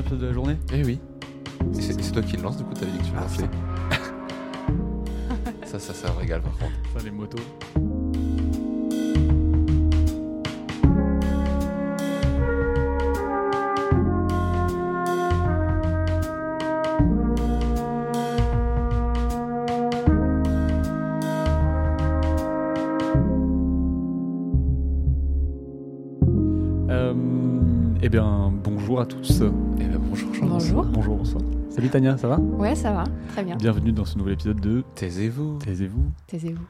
épisode de la journée? Eh oui. C'est toi qui le lance, du coup, t'avais dit que tu Ah, lançais. ça, ça, ça régale par contre. Ça, les motos. Euh, eh bien, bonjour à tous. Salut Tania, ça va Ouais, ça va, très bien. Bienvenue dans ce nouvel épisode de Taisez-vous. Taisez-vous. Taisez-vous.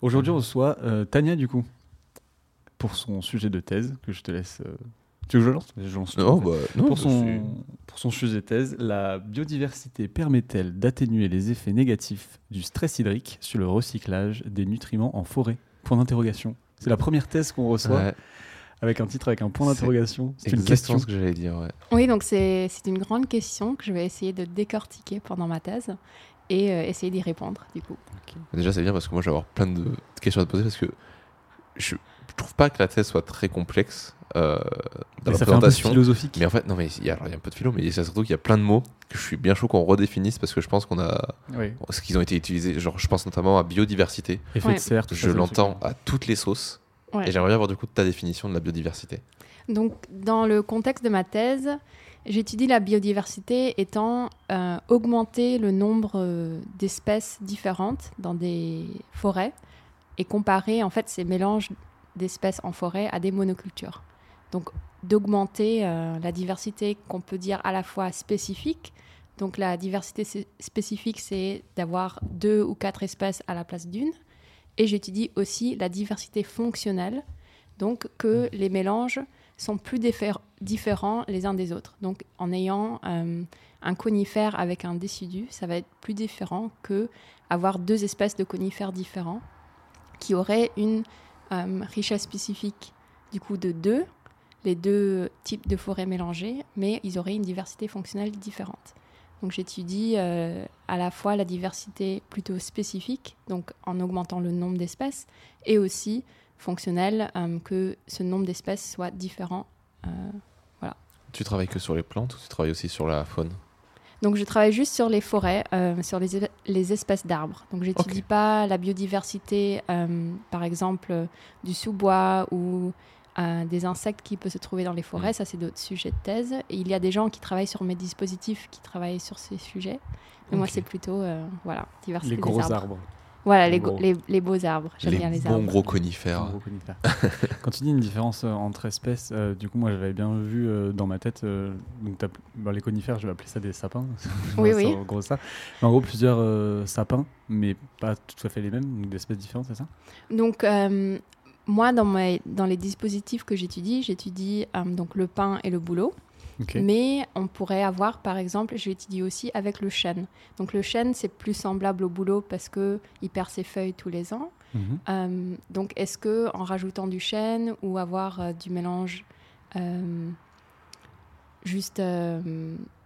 Aujourd'hui, on reçoit euh, Tania, du coup, pour son sujet de thèse, que je te laisse. euh, Tu veux que je lance? Je lance tout, Non, en fait. bah, non. pour, bah, son, pour son sujet de thèse, la biodiversité permet-elle d'atténuer les effets négatifs du stress hydrique sur le recyclage des nutriments en forêt? Point d'interrogation. C'est la première thèse qu'on reçoit Ouais, avec un titre avec un point C'est d'interrogation. C'est une question. ce que j'allais dire, ouais. Oui, donc c'est c'est une grande question que je vais essayer de décortiquer pendant ma thèse et euh, essayer d'y répondre, du coup. Déjà, c'est bien parce que moi, je vais avoir plein de questions à te poser parce que je, trouve pas que la thèse soit très complexe euh, dans Mais la ça fait un peu présentation. philosophique. Mais en fait, non, mais il y, a, y un peu de philo, mais c'est surtout qu'il y a plein de mots que je suis bien chaud qu'on redéfinisse parce que je pense qu'on a. Oui. Ce qu'ils ont été utilisés, genre, je pense notamment à biodiversité. Effet Ouais. de serre, Je c'est le l'entends à toutes les sauces. Ouais. Et j'aimerais bien avoir du coup ta définition de la biodiversité. Donc, dans le contexte de ma thèse, j'étudie la biodiversité étant euh, augmenter le nombre euh, d'espèces différentes dans des forêts et comparer en fait ces mélanges d'espèces en forêt à des monocultures. Donc, d'augmenter euh, la diversité qu'on peut dire à la fois spécifique. Donc, la diversité spécifique, c'est d'avoir deux ou quatre espèces à la place d'une. Et j'étudie aussi la diversité fonctionnelle, donc que les mélanges sont plus diffé- différents les uns des autres. Donc, en ayant euh, un conifère avec un décidu, ça va être plus différent que avoir deux espèces de conifères différents qui auraient une euh, richesse spécifique du coup de deux, les deux types de forêts mélangées, mais ils auraient une diversité fonctionnelle différente. Donc j'étudie euh, à la fois la diversité plutôt spécifique, donc en augmentant le nombre d'espèces, et aussi fonctionnelle, euh, que ce nombre d'espèces soit différent. Euh, Tu travailles que sur les plantes ou tu travailles aussi sur la faune? Donc je travaille juste sur les forêts, sur les, es- les espèces d'arbres. Donc j'étudie Ok. pas la biodiversité, par exemple, du sous-bois ou euh, des insectes qui peuvent se trouver dans les forêts. Mm. Ça, c'est d'autres sujets de thèse. Et il y a des gens qui travaillent sur mes dispositifs qui travaillent sur ces sujets. Mais moi, c'est plutôt, euh, voilà, diversité Les des gros arbres. arbres. Voilà, les, les, les beaux arbres. J'aime Les bien les bons arbres. gros conifères. Gros conifères. Quand tu dis une différence euh, entre espèces, euh, du coup, moi j'avais bien vu euh, dans ma tête, euh, donc bah, les conifères, je vais appeler ça des sapins. Oui, oui. En gros, ça. Mais en gros, plusieurs euh, sapins, mais pas tout à fait les mêmes, donc d'espèces différentes, c'est ça? Donc, euh, moi, dans, mes- dans les dispositifs que j'étudie, j'étudie euh, donc le pin et le bouleau. Ok. Mais on pourrait avoir, par exemple, j'étudie aussi avec le chêne. Donc le chêne, c'est plus semblable au bouleau parce que il perd ses feuilles tous les ans. Mhm. Euh, donc est-ce que en rajoutant du chêne ou avoir euh, du mélange juste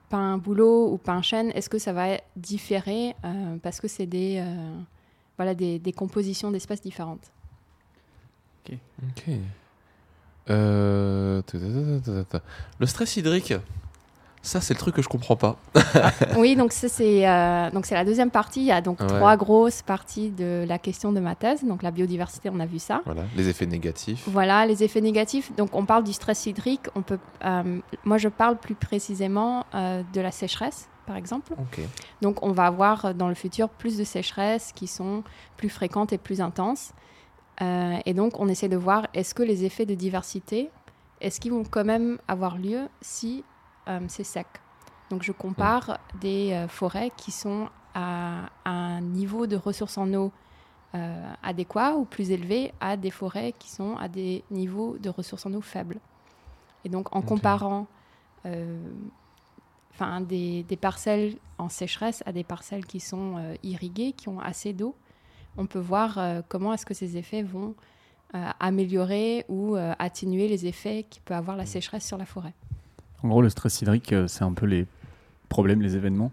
pain bouleau ou pain chêne, est-ce que ça va différer parce que c'est des voilà des, des compositions d'espèces différentes? Ok. Euh. Le stress hydrique, ça c'est le truc que je comprends pas. oui, donc ça, c'est euh, donc c'est la deuxième partie. Il y a donc Ouais. trois grosses parties de la question de ma thèse. Donc la biodiversité, on a vu ça. Voilà, les effets négatifs. Voilà, les effets négatifs. Donc, on parle du stress hydrique. On peut, euh, moi, je parle plus précisément euh, de la sécheresse, par exemple. Ok. Donc, on va avoir dans le futur plus de sécheresses qui sont plus fréquentes et plus intenses. Euh, et donc, on essaie de voir est-ce que les effets de diversité, est-ce qu'ils vont quand même avoir lieu si euh, c'est sec? Donc, je compare des euh, forêts qui sont à, à un niveau de ressources en eau adéquat ou plus élevé à des forêts qui sont à des niveaux de ressources en eau faibles. Et donc, en comparant des, des parcelles en sécheresse à des parcelles qui sont irriguées, qui ont assez d'eau, on peut voir euh, comment est-ce que ces effets vont euh, améliorer ou euh, atténuer les effets qui peut avoir la sécheresse sur la forêt. En gros, le stress hydrique, c'est un peu les problèmes, les événements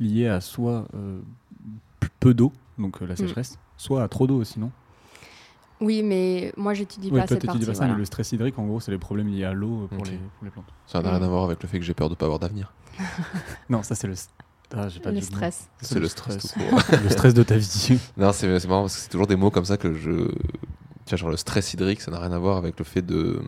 liés à soit euh, peu d'eau, donc euh, la sécheresse, soit à trop d'eau aussi, non? Oui, mais moi j'étudie Ouais, pas toi, cette partie. pas ça, voilà. mais le stress hydrique, en gros, c'est les problèmes liés à l'eau pour, les, pour les plantes. Ça n'a rien Mm. à voir avec le fait que j'ai peur de pas avoir d'avenir. Non, ça, c'est le. Ah, pas Le stress. C'est le stress tout court. le stress de ta vie. Non, c'est c'est marrant parce que c'est toujours des mots comme ça que je. Tu vois, genre le stress hydrique, ça n'a rien à voir avec le fait de.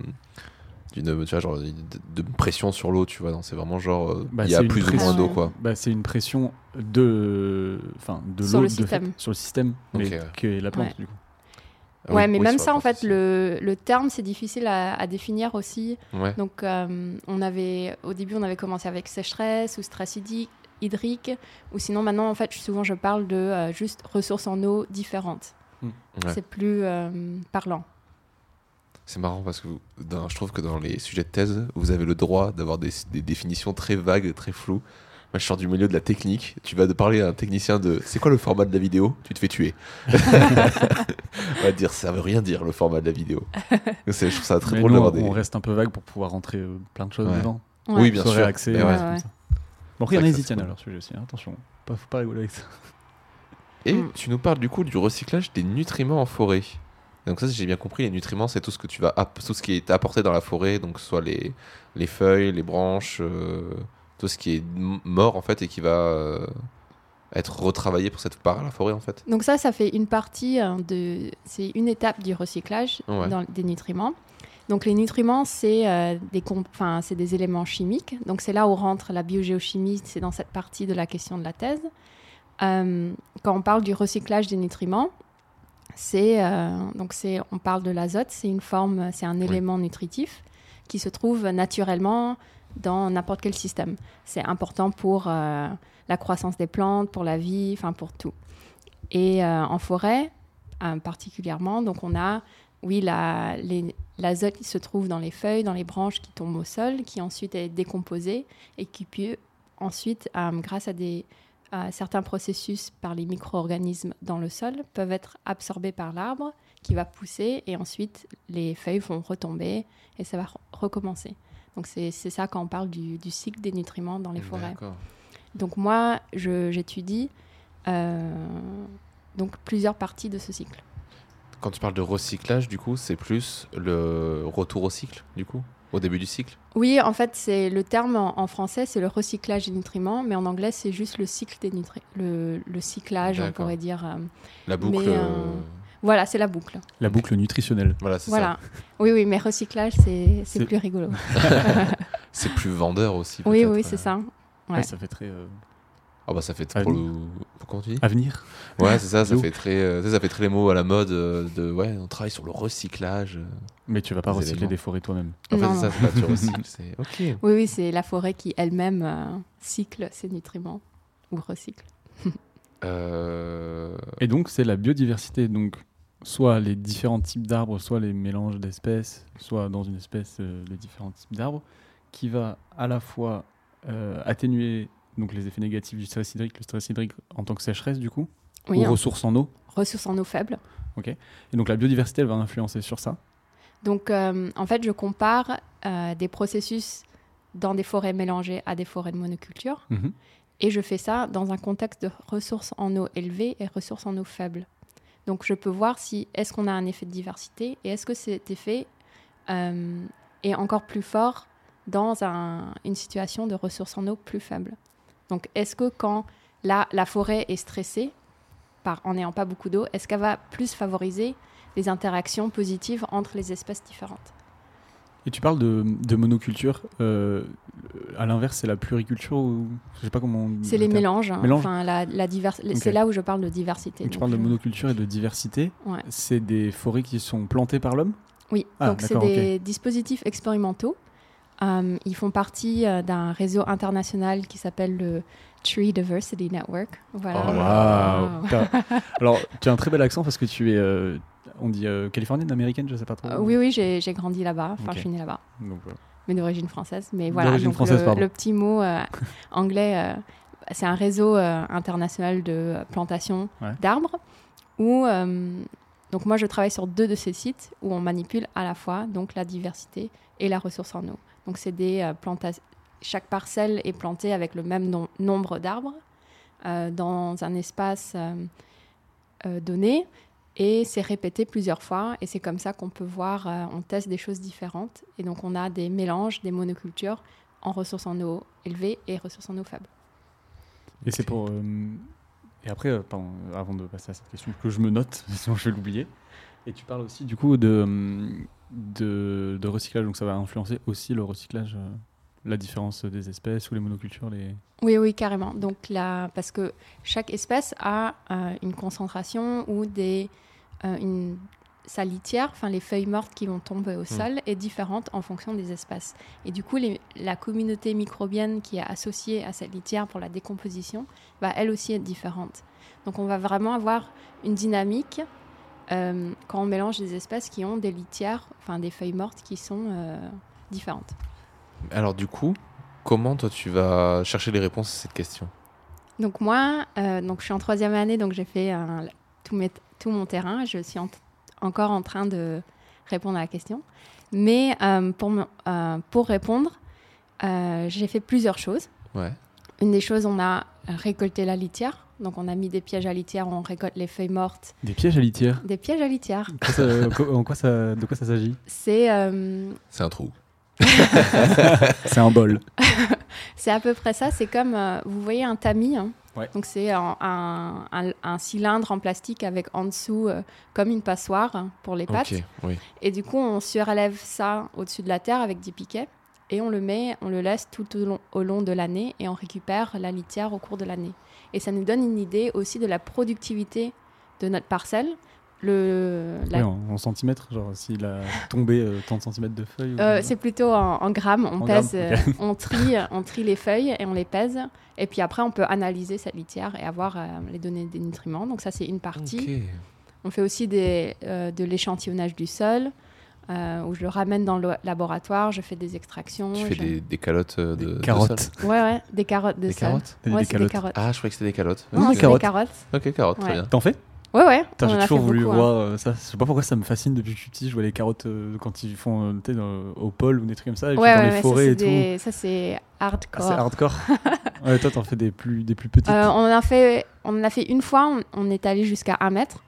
D'une tu vois, genre, de, de pression sur l'eau, tu vois. Non, c'est vraiment genre. euh, Bah, il y a plus ou pression- moins d'eau, quoi. Bah, c'est une pression de, enfin, de Sur l'eau le sur le système, mais ouais. que la plante Ouais. du coup. Ah ouais, oui, mais oui, même ça, en fait, le, le terme, c'est difficile à, à définir aussi. Ouais. Donc, euh, on avait, au début, on avait commencé avec sécheresse ou stress hydri- hydrique, ou sinon, maintenant, en fait, souvent, je parle de euh, juste ressources en eau différentes. Ouais. C'est plus euh, parlant. C'est marrant parce que vous- dans- je trouve que dans les sujets de thèse, vous avez le droit d'avoir des, des définitions très vagues, très floues. Moi, je sors du milieu de la technique. Tu vas de parler à un technicien de c'est quoi le format de la vidéo? Tu te fais tuer. On va te dire ça veut rien dire le format de la vidéo. Je trouve ça très Mais drôle nous, d'avoir des. on reste un peu vague pour pouvoir rentrer euh, plein de choses Ouais. dedans. Ouais. Oui, bien sûr. euh, ouais. Ouais, ça. Bon, après, il y en a, à leur sujet aussi. hein, Attention, pas, faut pas rigoler avec ça. Et Mm. tu nous parles du coup du recyclage des nutriments en forêt. Donc ça, si j'ai bien compris, les nutriments, c'est tout ce que tu vas, tout ce qui est apporté dans la forêt, donc soit les, les feuilles, les branches, euh, tout ce qui est mort en fait et qui va euh, être retravaillé pour cette part à la forêt en fait. Donc ça, ça fait une partie hein, de... C'est une étape du recyclage Ouais. dans- des nutriments. Donc les nutriments, c'est euh, des, des éléments chimiques. Donc c'est là où rentre la biogéochimie, c'est dans cette partie de la question de la thèse. Euh, quand on parle du recyclage des nutriments, c'est euh, donc c'est on parle de l'azote, c'est une forme, c'est un élément nutritif qui se trouve naturellement dans n'importe quel système. C'est important pour euh, la croissance des plantes, pour la vie, enfin pour tout. Et en forêt, particulièrement, donc on a, oui, la- l'azote qui se trouve dans les feuilles, dans les branches qui tombent au sol, qui ensuite est décomposé et qui peut ensuite, euh, grâce à des à certains processus par les micro-organismes dans le sol, peuvent être absorbés par l'arbre qui va pousser et ensuite les feuilles vont retomber et ça va re- recommencer. Donc c'est ça quand on parle du, du cycle des nutriments dans les forêts. Donc moi, j'étudie euh, donc plusieurs parties de ce cycle. Quand tu parles de recyclage, du coup, c'est plus le retour au cycle, du coup, au début du cycle. Oui, en fait, c'est le terme en, en français, c'est le recyclage des nutriments, mais en anglais, c'est juste le cycle des nutriments, le, le cyclage, on pourrait dire. euh, La boucle. Mais, euh, euh, voilà, c'est la boucle. La boucle nutritionnelle. Voilà, c'est Voilà. Oui, oui, mais recyclage, c'est plus rigolo. ça. C'est plus vendeur aussi. Oui, oui, c'est ça. Ouais, Ouais. ça fait très euh, Ah bah ça fait pour oui. le. Comment tu dis? Avenir. Ouais, c'est ça, ça fait très, euh, ça fait très les mots à la mode euh, de ouais, on travaille sur le recyclage. euh. Mais tu vas pas Des recycler éléments. des forêts toi-même. En fait, Non, c'est ça, pas tu recycles, c'est ok. Oui, oui, c'est la forêt qui elle-même euh, cycle ses nutriments ou recycle. Euh, Et donc, c'est la biodiversité. Donc, soit les différents types d'arbres, soit les mélanges d'espèces, soit dans une espèce euh, les différents types d'arbres, qui va à la fois euh, atténuer donc, les effets négatifs du stress hydrique, le stress hydrique en tant que sécheresse, du coup, Oui, ou hein, ressources en eau. ressources en eau faible. Et donc, la biodiversité, elle va influencer sur ça. Donc, euh, en fait, je compare euh, des processus dans des forêts mélangées à des forêts de monoculture. Mhm. Et je fais ça dans un contexte de ressources en eau élevées et ressources en eau faibles. Donc je peux voir si est-ce qu'on a un effet de diversité et est-ce que cet effet euh, est encore plus fort dans un- une situation de ressources en eau plus faible. Donc est-ce que quand la, la forêt est stressée par, en n'ayant pas beaucoup d'eau, est-ce qu'elle va plus favoriser les interactions positives entre les espèces différentes? Et tu parles de, de monoculture. euh, à l'inverse, c'est la pluriculture ou je sais pas comment. on dit C'est le les mélanges. hein. Enfin, la, la divers-. C'est là où je parle de diversité. Donc, tu parles de je- monoculture et de diversité. Ouais. C'est des forêts qui sont plantées par l'homme? Oui, Ah, donc c'est des dispositifs expérimentaux. Euh, ils font partie euh, d'un réseau international qui s'appelle le Tree Diversity Network. Voilà. Oh Alors, tu as un très bel accent parce que tu es, euh, on dit euh, californienne, américaine, je sais pas trop. Euh, oui, oui, j'ai j'ai grandi là-bas. Enfin, je suis née là-bas, voilà. mais d'origine française. Mais voilà, D'origine donc française, le, petit mot euh, anglais, euh, c'est un réseau euh, international de plantation Ouais. d'arbres où euh, donc moi je travaille sur deux de ces sites où on manipule à la fois donc la diversité et la ressource en eau. Donc c'est des euh, plantations. Chaque parcelle est plantée avec le même nom- nombre d'arbres euh, dans un espace euh, euh, donné Et c'est répété plusieurs fois. Et c'est comme ça qu'on peut voir, euh, on teste des choses différentes. Et donc on a des mélanges, des monocultures en ressources en eau élevées et ressources en eau faibles. Et c'est pour. euh, et après, euh, pardon, avant de passer à cette question, que je me note, sinon je vais l'oublier. Et tu parles aussi du coup de, hum, de, de recyclage, donc ça va influencer aussi le recyclage, euh, la différence des espèces ou les monocultures. Les... Oui, oui, carrément. Donc là, parce que chaque espèce a euh, une concentration ou des, euh, une, sa litière, enfin les feuilles mortes qui vont tomber au sol, est différente en fonction des espèces. Et du coup, les- la communauté microbienne qui est associée à cette litière pour la décomposition va elle aussi être différente. Donc on va vraiment avoir une dynamique euh, quand on mélange des espèces qui ont des litières, enfin des feuilles mortes qui sont euh, différentes. Alors du coup, comment toi tu vas chercher les réponses à cette question? Donc moi, euh, donc je suis en troisième année, donc j'ai fait un- tout, mes- tout mon terrain. Je suis en- encore en train de répondre à la question. Mais pour, répondre, j'ai fait plusieurs choses. Ouais. Une des choses, on a récolté la litière. Donc on a mis des pièges à litière, on récolte les feuilles mortes. Des pièges à litière Des pièges à litière, Quoi ça- co- en quoi ça, De quoi ça s'agit c'est euh, C'est un trou. C'est un bol. C'est à peu près ça. C'est comme, euh, vous voyez un tamis. hein. Ouais. Donc c'est un, un- un- un cylindre en plastique avec en dessous euh, comme une passoire pour les pattes. Ok, oui. Et du coup, on surélève ça au-dessus de la terre avec des piquets et on le met, on le laisse tout au long, au long de l'année et on récupère la litière au cours de l'année. Et ça nous donne une idée aussi de la productivité de notre parcelle. Le, la- Oui, en, en centimètres, genre s'il a tombé euh, tant de centimètres de feuilles. ou- Euh, c'est plutôt en, en grammes. On En pèse, grammes, euh, on trie, on trie les feuilles et on les pèse. Et puis après, on peut analyser cette litière et avoir euh, les données des nutriments. Donc ça, c'est une partie. On fait aussi des, euh, de l'échantillonnage du sol, euh, où je le ramène dans le laboratoire, je fais des extractions. Tu fais je- des, des calottes euh, de Des de carottes. sol Ouais, ouais, des carottes de Des sol. carottes Ouais, des c'est des calottes. carottes. Ah, je croyais que c'était des calottes. Non, des carottes. des carottes. Ok, carottes, très bien. T'en fais Ouais, ouais. J'ai toujours fait voulu beaucoup, hein. voir euh, ça. Je sais pas pourquoi ça me fascine depuis que je suis petit. Je vois les carottes euh, quand ils font euh, dans- au pôle ou des trucs comme ça, et puis Ouais, dans ouais, les ouais, ça, forêts c'est et tout. ça, c'est Ah, hardcore. c'est hardcore. ouais, toi, t'en fais des plus, des plus petites. Euh, on, en a fait, on en a fait une fois, on, on est allé jusqu'à un mètre.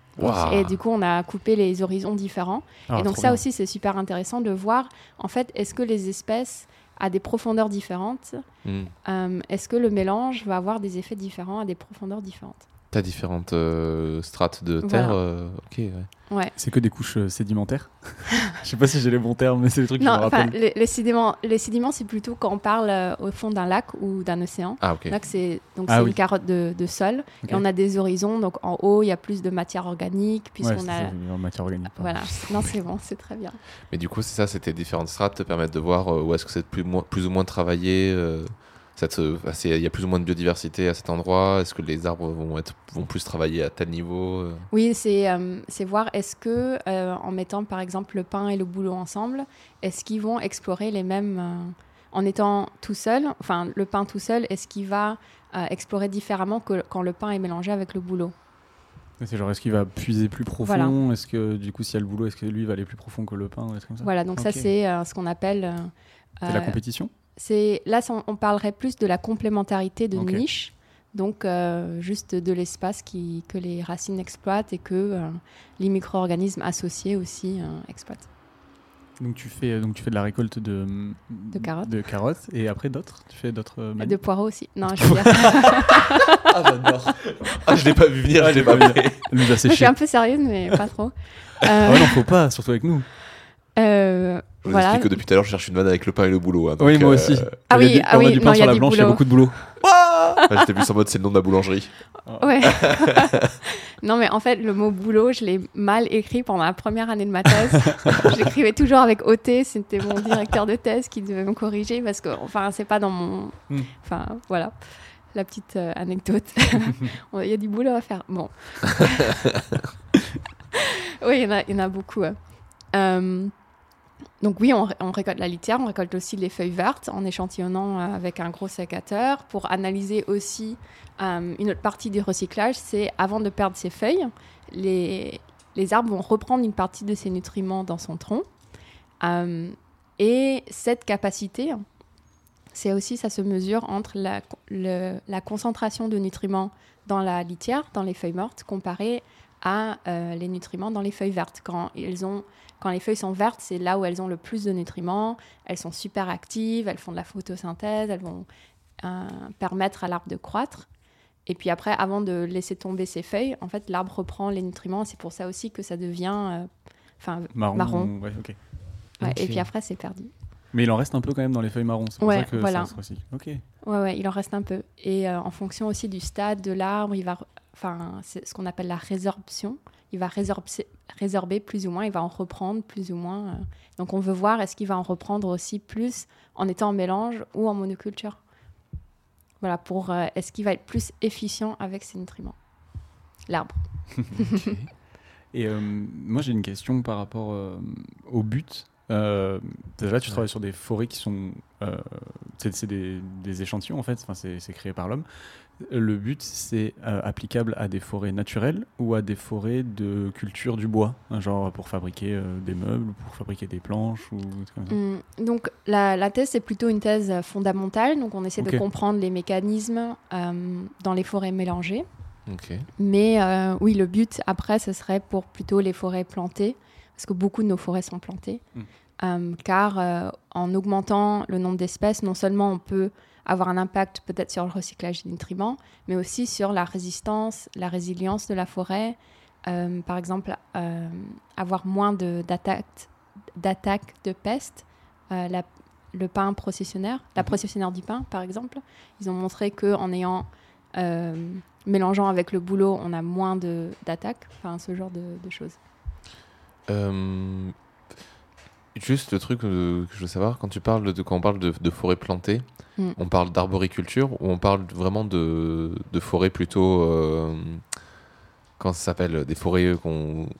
Et du coup, on a coupé les horizons différents. Ah, et donc ça bien. aussi, c'est super intéressant de voir, en fait, est-ce que les espèces à des profondeurs différentes, Hmm. euh, est-ce que le mélange va avoir des effets différents à des profondeurs différentes? T'as différentes euh, strates de terre. Voilà. euh, ok, ouais. Ouais. C'est que des couches euh, sédimentaires? Je sais pas si j'ai les bons termes, mais c'est trucs que Non, me enfin, rappelle. les, les sédiments, les sédiments c'est plutôt quand on parle euh, au fond d'un lac ou d'un océan. Ah, ok. Là, que c'est donc Ah c'est oui. une carotte de, de sol Ok. et on a des horizons. Donc en haut, il y a plus de matière organique Ouais, puisqu'on c'est a ça, en matière organique. pardon. voilà. Non, c'est bon, c'est très bien. Mais du coup, c'est ça, c'était différentes strates te permettent de voir euh, où est-ce que c'est plus, moins- plus ou moins travaillé. euh, euh, Il y a plus ou moins de biodiversité à cet endroit. Est-ce que les arbres vont, être, vont plus travailler à tel niveau euh? Oui, c'est euh, c'est voir est-ce que euh, en mettant par exemple le pain et le boulot ensemble, est-ce qu'ils vont explorer les mêmes euh, en étant tout seul, enfin le pain tout seul, est-ce qu'il va euh, explorer différemment que quand le pain est mélangé avec le boulot? C'est genre, est-ce qu'il va puiser plus profond? Voilà. Est-ce que du coup, s'il y a le boulot, est-ce que lui va aller plus profond que le pain ou des trucs comme ça? Voilà, donc ça c'est euh, ce qu'on appelle euh, C'est la euh, compétition? C'est là, on parlerait plus de la complémentarité de Ok. niche, donc euh, juste de l'espace qui, que les racines exploitent et que euh, les micro-organismes associés aussi euh, exploitent. donc tu, fais, donc tu fais de la récolte de, De carottes. de carottes et après d'autres? Tu fais d'autres De poireaux aussi. Non, je veux dire, Ah, j'adore Ah, je l'ai pas vu venir, Ah, je l'ai pas vu. A je suis un peu sérieuse, mais pas trop. Ah Euh, non, faut pas, surtout avec nous. euh, Je vous voilà. explique que depuis tout à l'heure, je cherche une vanne avec le pain et le boulot. hein, donc, oui, moi euh, aussi. Ah Quand il y a oui, du- ah quand on a oui, du non, pain il y sur a la du blanche, il y a boulot. beaucoup de boulot. ah, J'étais plus en mode c'est le nom de la boulangerie. Ouais. non, mais en fait, le mot boulot, je l'ai mal écrit pendant la première année de ma thèse. je l'écrivais toujours avec OT. C'était mon directeur de thèse qui devait me corriger parce que, enfin, c'est pas dans mon. Hmm. Enfin, voilà. La petite euh, anecdote. Il y a du boulot à faire. Bon. oui, il y, en a- il y en a beaucoup. ouais. Euh, donc oui, on, ré- on récolte la litière, on récolte aussi les feuilles vertes en échantillonnant euh, avec un gros sécateur pour analyser aussi euh, une autre partie du recyclage, c'est avant de perdre ses feuilles, les, les arbres vont reprendre une partie de ces nutriments dans son tronc. Euh, et cette capacité, c'est aussi, ça se mesure entre la, la concentration de nutriments dans la litière, dans les feuilles mortes, comparée à euh, les nutriments dans les feuilles vertes. Quand, ils ont, quand les feuilles sont vertes, c'est là où elles ont le plus de nutriments. Elles sont super actives, elles font de la photosynthèse, elles vont euh, permettre à l'arbre de croître. Et puis après, avant de laisser tomber ses feuilles, en fait, l'arbre reprend les nutriments. C'est pour ça aussi que ça devient euh, Marron. Marron. ouais, ok. ouais, Et puis après, c'est perdu. Mais il en reste un peu quand même dans les feuilles marron. C'est pour Ouais, ça que voilà. ça se recycle. Ok. Ouais, ouais, il en reste un peu. Et euh, en fonction aussi du stade de l'arbre, il va, enfin, c'est ce qu'on appelle la résorption. Il va résorber, plus ou moins, il va en reprendre plus ou moins. euh. Donc on veut voir est-ce qu'il va en reprendre aussi plus en étant en mélange ou en monoculture. Voilà, pour euh, est-ce qu'il va être plus efficient avec ses nutriments. L'arbre. Et euh, moi, j'ai une question par rapport au but. Euh, déjà, tu travailles sur des forêts qui sont. euh, c'est des, des échantillons, en fait. Enfin, c'est créé par l'homme. Le but, c'est euh, applicable à des forêts naturelles ou à des forêts de culture du bois, hein, genre pour fabriquer euh, des meubles, pour fabriquer des planches ou des trucs comme ça. Hum, donc la, la thèse, c'est plutôt une thèse euh, fondamentale. Donc on essaie de comprendre les mécanismes euh, dans les forêts mélangées. Mais euh, oui, le but après, ce serait pour plutôt les forêts plantées, parce que beaucoup de nos forêts sont plantées. Mm. Euh, car euh, en augmentant le nombre d'espèces, non seulement on peut avoir un impact peut-être sur le recyclage des nutriments, mais aussi sur la résistance, la résilience de la forêt. Euh, par exemple, avoir moins d'attaques de peste. La- le pain processionnaire, la Mhm. processionnaire du pain, par exemple, ils ont montré que en ayant mélangeant avec le boulot, on a moins d'attaques, enfin ce genre de, de choses. Euh, juste le truc euh, que je veux savoir, quand tu parles de quand on parle de, de forêt plantée, Mm. on parle d'arboriculture ou on parle vraiment de, de forêt plutôt euh, comment ça s'appelle des forêts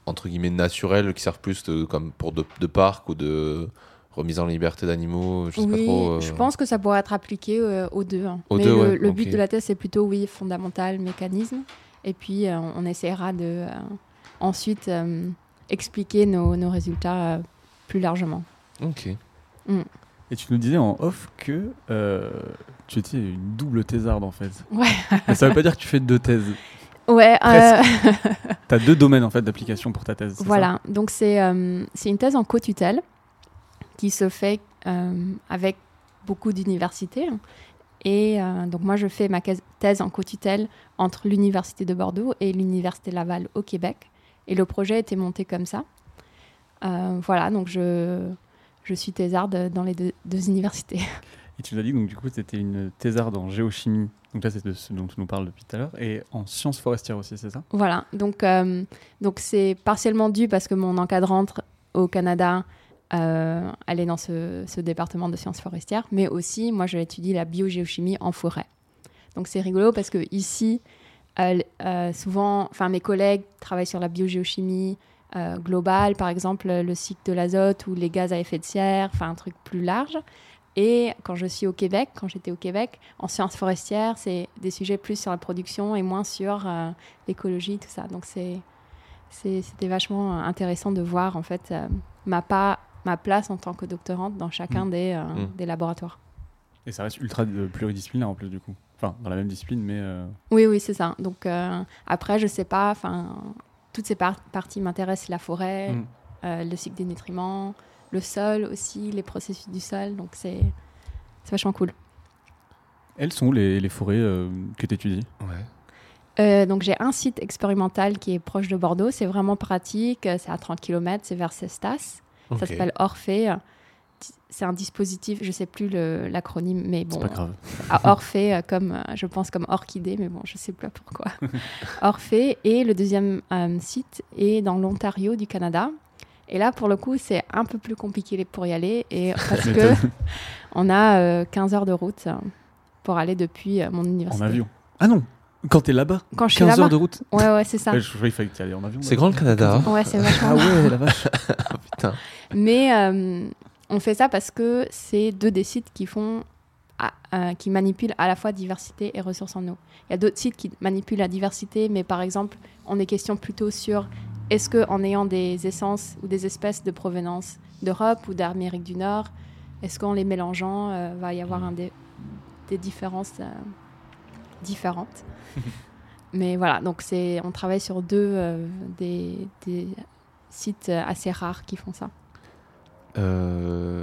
entre guillemets naturelles qui servent plus de, comme pour de, de parcs ou de remise en liberté d'animaux, je sais pas oui, trop. euh, je pense que ça pourrait être appliqué euh, aux deux. hein. Aux Mais deux, le, ouais, le but de la thèse, c'est plutôt, oui, fondamental, mécanisme. Et puis, on essaiera de ensuite expliquer nos, nos résultats euh, plus largement. Ok. Et tu nous disais en off que euh, tu étais une double thésarde en fait. Ouais. Mais ça veut pas dire que tu fais deux thèses. Ouais, euh, Tu as deux domaines en fait d'application pour ta thèse. ça Voilà, donc c'est euh, c'est une thèse en co-tutelle qui se fait euh, avec beaucoup d'universités. Et euh, donc moi, je fais ma thèse en co-tutelle entre l'Université de Bordeaux et l'Université Laval au Québec. Et le projet été monté comme ça. Euh, voilà, donc je, je suis thésarde dans les deux, deux universités. Et tu nous as dit donc du coup c'était une thésarde en géochimie. Donc là c'est de ce dont tu nous parles depuis tout à l'heure. Et en sciences forestières aussi, c'est ça? Voilà, donc euh, donc c'est partiellement dû parce que mon encadrante au Canada, euh, elle est dans ce, ce département de sciences forestières, mais aussi moi je étudie la biogéochimie en forêt. Donc c'est rigolo parce que ici, euh, euh, souvent, enfin mes collègues travaillent sur la biogéochimie euh, globale, par exemple le cycle de l'azote ou les gaz à effet de serre, enfin un truc plus large. Et quand je suis au Québec, quand j'étais au Québec, en sciences forestières, c'est des sujets plus sur la production et moins sur euh, l'écologie, tout ça. Donc c'est c'est- c'était vachement intéressant de voir en fait euh, ma, pas, ma place en tant que doctorante dans chacun Mm. des, euh, Mm. des laboratoires. Et ça reste ultra euh, pluridisciplinaire en plus du coup. Enfin dans la même discipline mais euh, Oui, oui, c'est ça. Donc euh, après, je sais pas, enfin, toutes ces par- parties m'intéressent, la forêt, Mm. euh, le cycle des nutriments, le sol aussi, les processus du sol. Donc c'est c'est vachement cool. elles sont où les, les forêts euh, que tu étudies Ouais. Euh, donc j'ai un site expérimental qui est proche de Bordeaux. C'est vraiment pratique. C'est à 30 km. C'est vers Cestas. Ça s'appelle Orphée. C'est un dispositif, je sais plus le- l'acronyme, mais bon, C'est pas grave. à Orphée, euh, comme, euh, je pense comme orchidée, mais bon, je sais pas pourquoi. Orphée. Et le deuxième euh, site est dans l'Ontario du Canada. Et là, pour le coup, c'est un peu plus compliqué pour y aller. Et parce que on a euh, 15 heures de route euh, pour aller depuis euh, mon en université. avion. Ah non Quand t'es là-bas Quand je suis 15 là-bas. heures de route Ouais, ouais, c'est ça. Ouais, Je croyais qu'il fallait ailles en avion. C'est grand le Canada. Ouais, c'est vachement. Ah ouais la vache Ah, putain. Mais euh, on fait ça parce que c'est deux des sites qui font, à- euh, qui manipulent à la fois diversité et ressources en eau. Il y a d'autres sites qui manipulent la diversité, mais par exemple, on est question plutôt sur est-ce que en ayant des essences ou des espèces de provenance d'Europe ou d'Amérique du Nord, est-ce qu'en les mélangeant, euh, va y avoir un des, des différences euh, différentes? Mais voilà, donc c'est, on travaille sur deux euh, des, des sites assez rares qui font ça. Euh,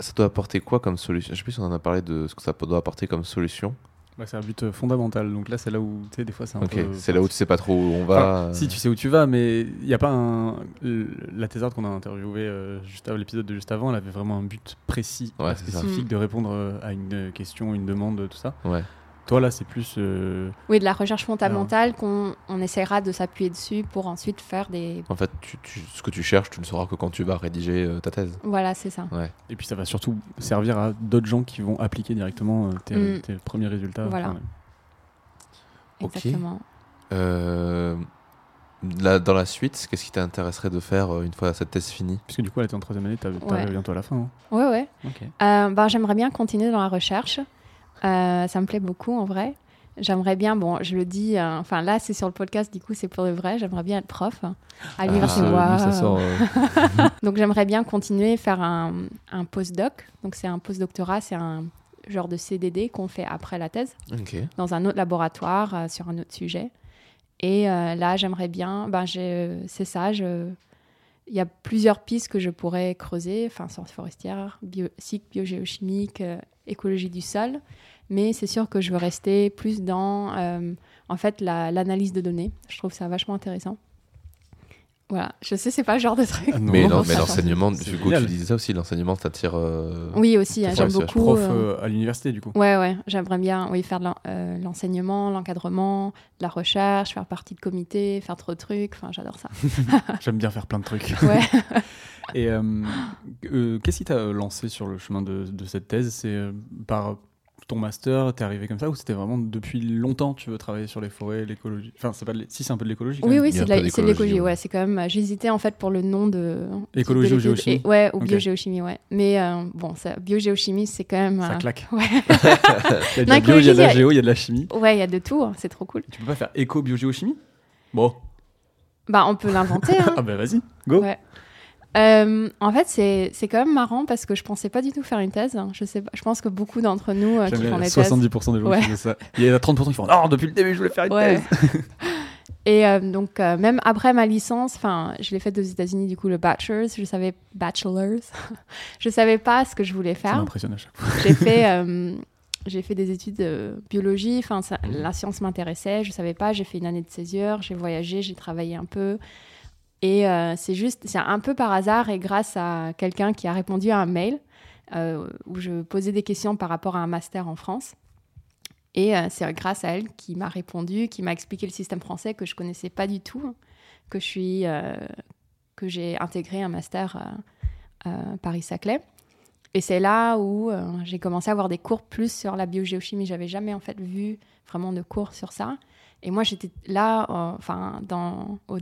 ça doit apporter quoi comme solution? Je sais plus si on en a parlé de ce que ça doit apporter comme solution. Bah, c'est un but euh, fondamental. Donc là, c'est là où, tu sais, des fois, c'est un Ok, peu. c'est là où tu sais pas trop où on va. Enfin, si tu sais où tu vas, mais il n'y a pas un. La thésarde qu'on a interviewée euh, juste avant l'épisode de juste avant, elle avait vraiment un but précis, Ouais, spécifique de répondre à une question, une demande, tout ça. Ouais. Toi là, c'est plus. euh, Oui, de la recherche fondamentale qu'on on essaiera de s'appuyer dessus pour ensuite faire des. En fait, tu, tu- ce que tu cherches, tu ne sauras que quand tu vas rédiger euh, ta thèse. Voilà, c'est ça. Et puis ça va surtout servir à d'autres gens qui vont appliquer directement euh, tes, Mm. tes premiers résultats. Voilà. Enfin, Ok. Exactement. Euh, là, dans la suite, qu'est-ce qui t'intéresserait de faire euh, une fois cette thèse finie? Puisque du coup, là, t'es en troisième année, t'arrives Ouais. bientôt à la fin. hein. Ouais, ouais. Ok. Euh, ben, j'aimerais bien continuer dans la recherche. Euh, ça me plaît beaucoup en vrai. J'aimerais bien, bon, je le dis, euh, enfin là c'est sur le podcast, du coup c'est pour le vrai, j'aimerais bien être prof hein, à l'université. Ah, euh, Donc j'aimerais bien continuer faire un, un postdoc. Donc c'est un postdoctorat, c'est un genre de CDD qu'on fait après la thèse dans un autre laboratoire euh, sur un autre sujet. Et euh, là j'aimerais bien, ben c'est ça, je- il y a plusieurs pistes que je pourrais creuser, enfin sciences forestières, bio, cycle biogéochimique, euh, écologie du sol. Mais c'est sûr que je veux rester plus dans euh, en fait la- l'analyse de données. Je trouve ça vachement intéressant. Voilà, je sais, c'est pas le genre de truc. ah mais non, mais ça- l'enseignement, du coup, génial. tu disais ça aussi, l'enseignement, ça tire. euh, Oui, aussi, hein, Ouais, j'aime c'est beaucoup. prof euh, euh, à l'université, du coup. Ouais, ouais, j'aimerais bien oui, faire euh, l'enseignement, l'encadrement, de la recherche, faire partie de comité, faire trop de trucs. Enfin, j'adore ça. J'aime bien faire plein de trucs. Ouais. Et euh, euh, qu'est-ce qui t'a lancé sur le chemin de, de cette thèse? C'est euh, par ton master, t'es arrivé comme ça ou c'était vraiment depuis longtemps tu veux travailler sur les forêts, l'écologie? Enfin, c'est pas de si c'est un peu de l'écologie. Oui, oui, c'est de l'écologie. Ouais, c'est quand même. J'hésitais en fait pour le nom de. Écologie de ou géochimie? Et- Ouais, ou Ok. biogéochimie, ouais. Mais euh, bon, ça, biogéochimie, c'est quand même. Ça euh, claque. Ouais. Il y a de la bio, il y a de la écologie, géo, il y a de la chimie. Ouais, il y a de tout. hein, C'est trop cool. Tu peux pas faire éco-biogéochimie? Bon, Bah, on peut l'inventer. hein. ah bah vas-y, go. Ouais. Euh, en fait, c'est c'est quand même marrant parce que je pensais pas du tout faire une thèse. Je sais pas, je pense que beaucoup d'entre nous euh, qui font des thèses. 70% des gens Ouais. qui font ça. Il y en a 30% qui font Non, depuis le début, je voulais faire une Ouais. thèse. Et euh, donc, euh, même après ma licence, enfin, je l'ai faite aux États-Unis, du coup, le bachelor's, je savais, bachelor's, je savais pas ce que je voulais Ça faire. m'impressionne à chaque fois. J'ai fait, j'ai fait des études de biologie, enfin, ça- Mhm. la science m'intéressait, je savais pas, j'ai fait une année de césure, j'ai voyagé, j'ai travaillé un peu. Et euh, c'est juste, c'est un peu par hasard et grâce à quelqu'un qui a répondu à un mail euh, où je posais des questions par rapport à un master en France. Et euh, c'est grâce à elle qui m'a répondu, qui m'a expliqué le système français que je connaissais pas du tout, que je suis, que j'ai intégré un master Paris-Saclay. Et c'est là où j'ai commencé à avoir des cours plus sur la biogéochimie. J'avais jamais en fait vu vraiment de cours sur ça. Et moi j'étais là, enfin dans au-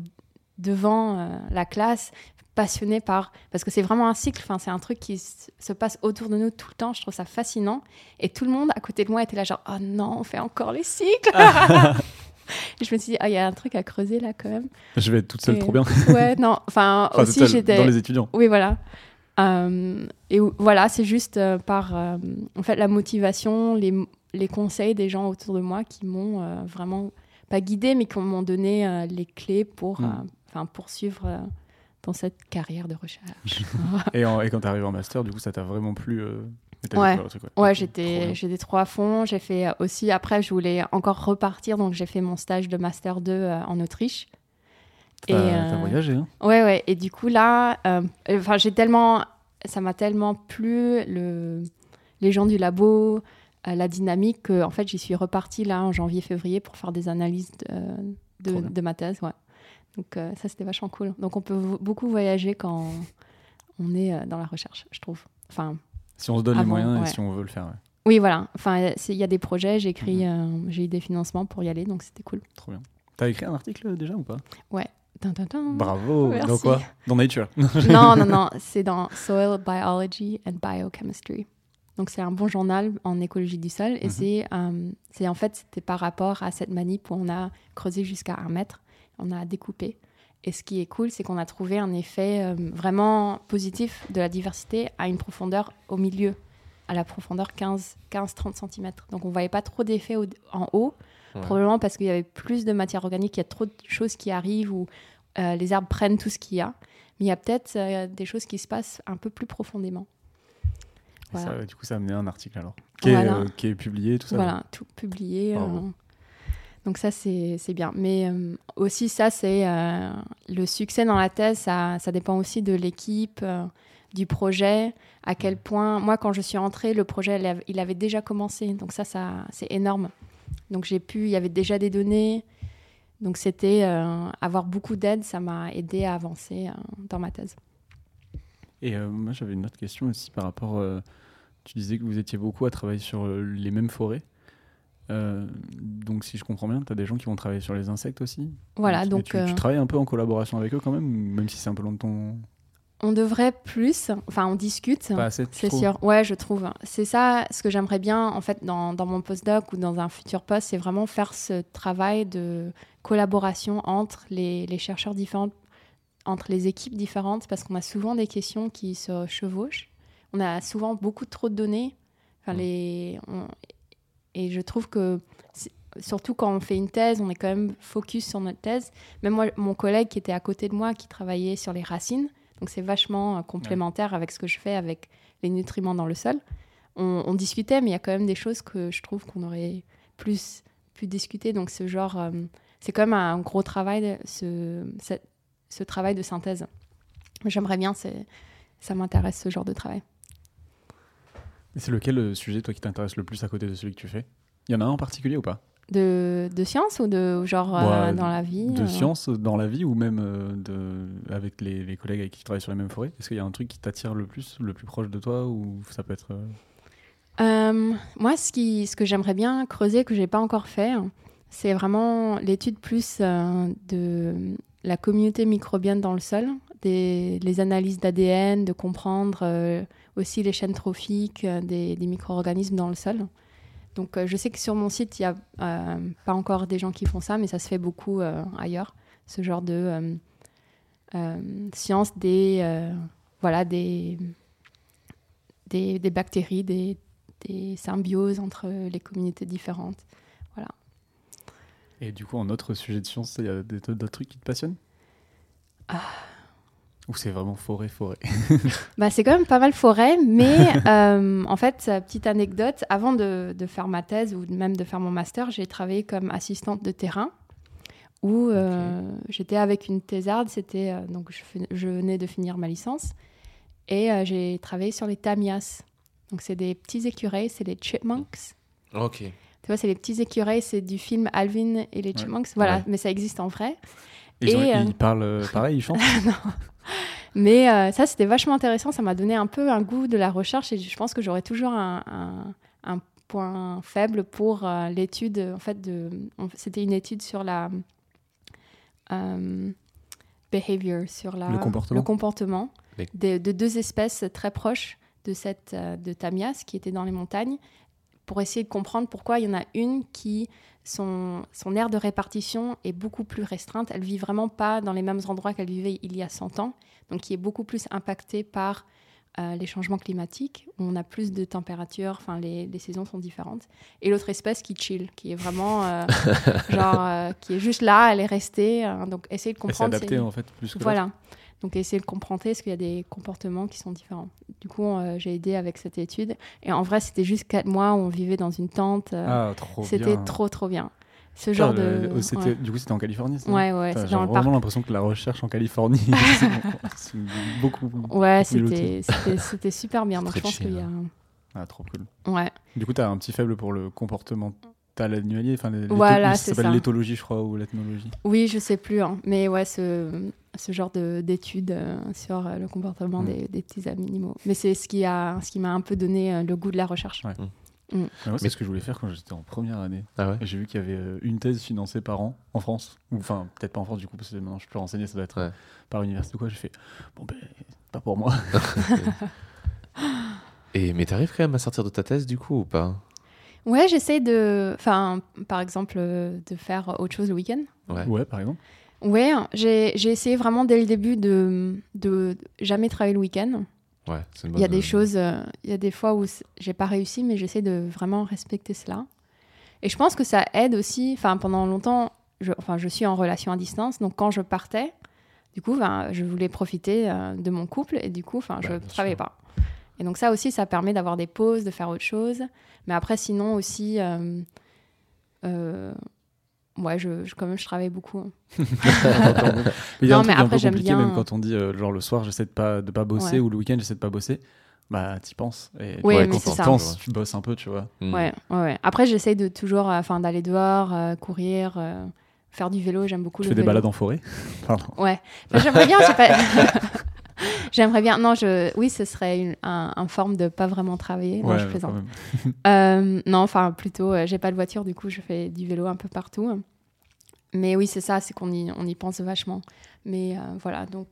devant euh, la classe, passionnée par parce que c'est vraiment un cycle. Enfin c'est un truc qui se passe autour de nous tout le temps. Je trouve ça fascinant. Et tout le monde à côté de moi était là genre oh non on fait encore les cycles. Et je me suis dit ah il y a un truc à creuser là quand même. Je vais être toute seule, Et- trop bien. Ouais non enfin, aussi j'étais dans les étudiants. oui, voilà. Euh, et voilà, c'est juste euh, par euh, en fait la motivation, les, les conseils des gens autour de moi qui m'ont vraiment pas guidé, mais qui m'ont donné les clés pour Mm. Enfin poursuivre euh, dans cette carrière de recherche. Et, en- et quand t'es arrivé en master, du coup, ça t'a vraiment plu euh, et Ouais. truc, Ouais, j'étais trop à fond. J'ai fait euh, aussi après, je voulais encore repartir, donc j'ai fait mon stage de master 2 euh, en Autriche. T'as euh, t'as voyagé, hein Ouais, ouais. Et du coup, là, enfin, j'ai tellement, ça m'a tellement plu, le, les gens du labo, la dynamique, que, en fait, j'y suis repartie là en janvier-février pour faire des analyses de, de, de ma thèse. Ouais. Donc, euh, ça, c'était vachement cool. Donc, on peut beaucoup voyager quand on est euh, dans la recherche, je trouve. Enfin, Si on se donne les moyens ouais. et si on veut le faire, ouais. oui, voilà. Enfin, il y a des projets, j'ai écrit, Mhm. euh, j'ai eu des financements pour y aller, donc c'était cool. trop bien. T'as écrit un article déjà ou pas? Tin, tin, tin. Bravo Dans Merci. quoi? Dans Nature. non, non, non, c'est dans Soil Biology and Biochemistry. Donc c'est un bon journal en écologie du sol et Mhm. c'est, euh, c'est en fait c'était par rapport à cette manip où on a creusé jusqu'à un mètre, on a découpé. Et ce qui est cool, c'est qu'on a trouvé un effet euh, vraiment positif de la diversité à une profondeur au milieu, à la profondeur 15-30 cm. Donc on voyait pas trop d'effet en haut. Ouais. Probablement parce qu'il y avait plus de matière organique, il y a trop de choses qui arrivent où euh, les arbres prennent tout ce qu'il y a. Mais il y a peut-être euh, des choses qui se passent un peu plus profondément. Ça, du coup, ça a amené un article alors. Qui, est, Voilà. qui est publié, tout ça. Voilà, tout publié. Donc ça, c'est bien. Mais euh, aussi, ça, c'est euh, le succès dans la thèse, ça, ça dépend aussi de l'équipe, euh, du projet, à quel point... Moi, quand je suis rentrée, le projet, il avait, déjà commencé. Donc ça, ça c'est énorme. Donc j'ai pu... Il y avait déjà des données. Donc c'était... avoir beaucoup d'aide, ça m'a aidé à avancer dans ma thèse. Et moi, j'avais une autre question aussi par rapport. tu disais que vous étiez beaucoup à travailler sur les mêmes forêts. Euh, donc, si je comprends bien, tu as des gens qui vont travailler sur les insectes aussi. Voilà, donc... tu, euh, tu travailles un peu en collaboration avec eux quand même, même si c'est un peu long de ton. on devrait plus... Enfin, on discute. C'est sûr, ouais, je trouve. C'est ça ce que j'aimerais bien, en fait, dans, dans mon postdoc ou dans un futur poste, c'est vraiment faire ce travail de collaboration entre les, les chercheurs différents, entre les équipes différentes, parce qu'on a souvent des questions qui se chevauchent. On a souvent beaucoup trop de données. Enfin, les, on- et je trouve que, surtout quand on fait une thèse, on est quand même focus sur notre thèse. Même moi, mon collègue qui était à côté de moi, qui travaillait sur les racines, donc c'est vachement euh, complémentaire avec ce que je fais avec les nutriments dans le sol. On, on discutait, mais il y a quand même des choses que je trouve qu'on aurait plus pu discuter. Donc ce genre, euh, c'est quand même un gros travail, ce, travail de synthèse. J'aimerais bien, ça m'intéresse ce genre de travail. C'est lequel le sujet, toi, qui t'intéresse le plus à côté de celui que tu fais? Il y en a un en particulier ou pas? De, de science ou de genre euh, dans la vie De euh, science dans la vie ou même euh, de, avec les, les collègues avec qui tu travailles sur les mêmes forêts? Est-ce qu'il y a un truc qui t'attire le plus, le plus proche de toi ou ça peut être. euh, moi, ce, qui, ce que j'aimerais bien creuser, que j'ai pas encore fait, c'est vraiment l'étude plus de la communauté microbienne dans le sol, des, les analyses d'ADN, de comprendre aussi les chaînes trophiques euh, des, des micro-organismes dans le sol. Donc, euh, je sais que sur mon site, il n'y a euh, pas encore des gens qui font ça, mais ça se fait beaucoup ailleurs, ce genre de science des, voilà, des, des, des bactéries, des, des symbioses entre les communautés différentes. Et du coup, en autre sujet de science, il y a d'autres trucs qui te passionnent? Ah. Ou c'est vraiment forêt, forêt Bah, c'est quand même pas mal forêt, mais euh, en fait, euh, petite anecdote, avant de, de faire ma thèse ou même de faire mon master, j'ai travaillé comme assistante de terrain où euh, j'étais avec une thésarde, c'était euh, donc je, venais de finir ma licence et euh, j'ai travaillé sur les tamias. Donc c'est des petits écureuils, c'est les chipmunks. Ok. Tu vois, c'est les petits écureuils, c'est du film Alvin et les chipmunks. Voilà, Ouais. mais ça existe en vrai. Ils, ont- euh, ils parlent euh, pareil, ils chantent Mais euh, ça, c'était vachement intéressant. Ça m'a donné un peu un goût de la recherche et je pense que j'aurais toujours un, un- un point faible pour euh, l'étude. En fait, c'était une étude sur la euh, behavior, sur la, Le comportement. comportement Les- de, de deux espèces très proches de cette de Tamias qui était dans les montagnes pour essayer de comprendre pourquoi il y en a une qui son, son aire de répartition est beaucoup plus restreinte. Elle vit vraiment pas dans les mêmes endroits qu'elle vivait il y a 100 ans, donc qui est beaucoup plus impactée par euh, les changements climatiques, où on a plus de température, enfin les, les saisons sont différentes. Et l'autre espèce qui chill, qui est vraiment euh, genre euh, qui est juste là, elle est restée. euh, donc essayer de Elle s'est comprendre. adaptée en fait plus que voilà. Donc essayer de comprendre est-ce qu'il y a des comportements qui sont différents? Du coup, euh, j'ai aidé avec cette étude. Et en vrai, c'était juste quatre mois où on vivait dans une tente. euh, Ah, trop c'était trop, trop bien. Ce Putain, genre le- de... oh, ouais. Du coup, c'était en Californie ça? Ouais, ouais, J'ai vraiment l'impression que la recherche en Californie, c'est beaucoup. Ouais, c'était super bien. Donc je pense qu'il y a... Ah, trop cool. Ouais, Du coup, tu as un petit faible pour le comportemental animalier. Enfin, l'étho- Voilà, ça s'appelle l'éthologie, je crois, ou l'ethnologie. oui, je sais plus. hein. Mais ouais, ce, ce genre de- d'études euh, sur euh, le comportement Mm. des, des petits animaux. Mais c'est ce qui a ce qui m'a un peu donné euh, le goût de la recherche. Ouais. Ah, moi, c'est ce que je voulais faire quand j'étais en première année. Ah ouais j'ai vu qu'il y avait euh, une thèse financée par an en France. Ou enfin, peut-être pas en France du coup, parce que maintenant je peux renseigner, ça doit être Ouais. par université ou quoi. J'ai fait, bon ben, pas pour moi. Et mais t'arrives quand même à sortir de ta thèse du coup ou pas? Ouais, j'essaie de... Enfin, par exemple, de faire autre chose le week-end. Ouais. Ouais, par exemple. Ouais, j'ai j'ai essayé vraiment dès le début de, de jamais travailler le week-end. Ouais, Il y a des choses, euh, il y a des fois où j'ai pas réussi, mais j'essaie de vraiment respecter cela. Et je pense que ça aide aussi. Enfin, pendant longtemps, je, enfin, je suis en relation à distance. Donc, quand je partais, du coup, ben, je voulais profiter euh, de mon couple. Et du coup, enfin, je Bah, ne bien travaillais sûr. pas. Et donc, ça aussi, ça permet d'avoir des pauses, de faire autre chose. Mais après, sinon aussi. euh, euh, ouais, je, je- quand même, je travaille beaucoup. hein. Mais il y a Non, un truc mais un peu après, j'aime compliqué, bien- même quand on dit euh, genre le soir j'essaie de pas de pas bosser Ouais. ou le week-end j'essaie de pas bosser, bah t'y penses. Et Oui, Ouais, mais quand ça. penses, tu bosses un peu, tu vois. Mm. Ouais, ouais, ouais. Après, j'essaye de toujours, euh, enfin, d'aller dehors, euh, courir, euh, faire du vélo. J'aime beaucoup Tu le fais des balades en forêt? Pardon. Ouais. Enfin, j'aimerais bien. j'ai pas- j'aimerais bien. Non, je. Oui, ce serait une un, un forme de pas vraiment travailler. Non, je plaisante. Euh, non, enfin, plutôt. euh, j'ai pas de voiture, du coup, je fais du vélo un peu partout. Mais oui, c'est ça, c'est qu'on y, on y pense vachement. Mais euh, voilà, donc.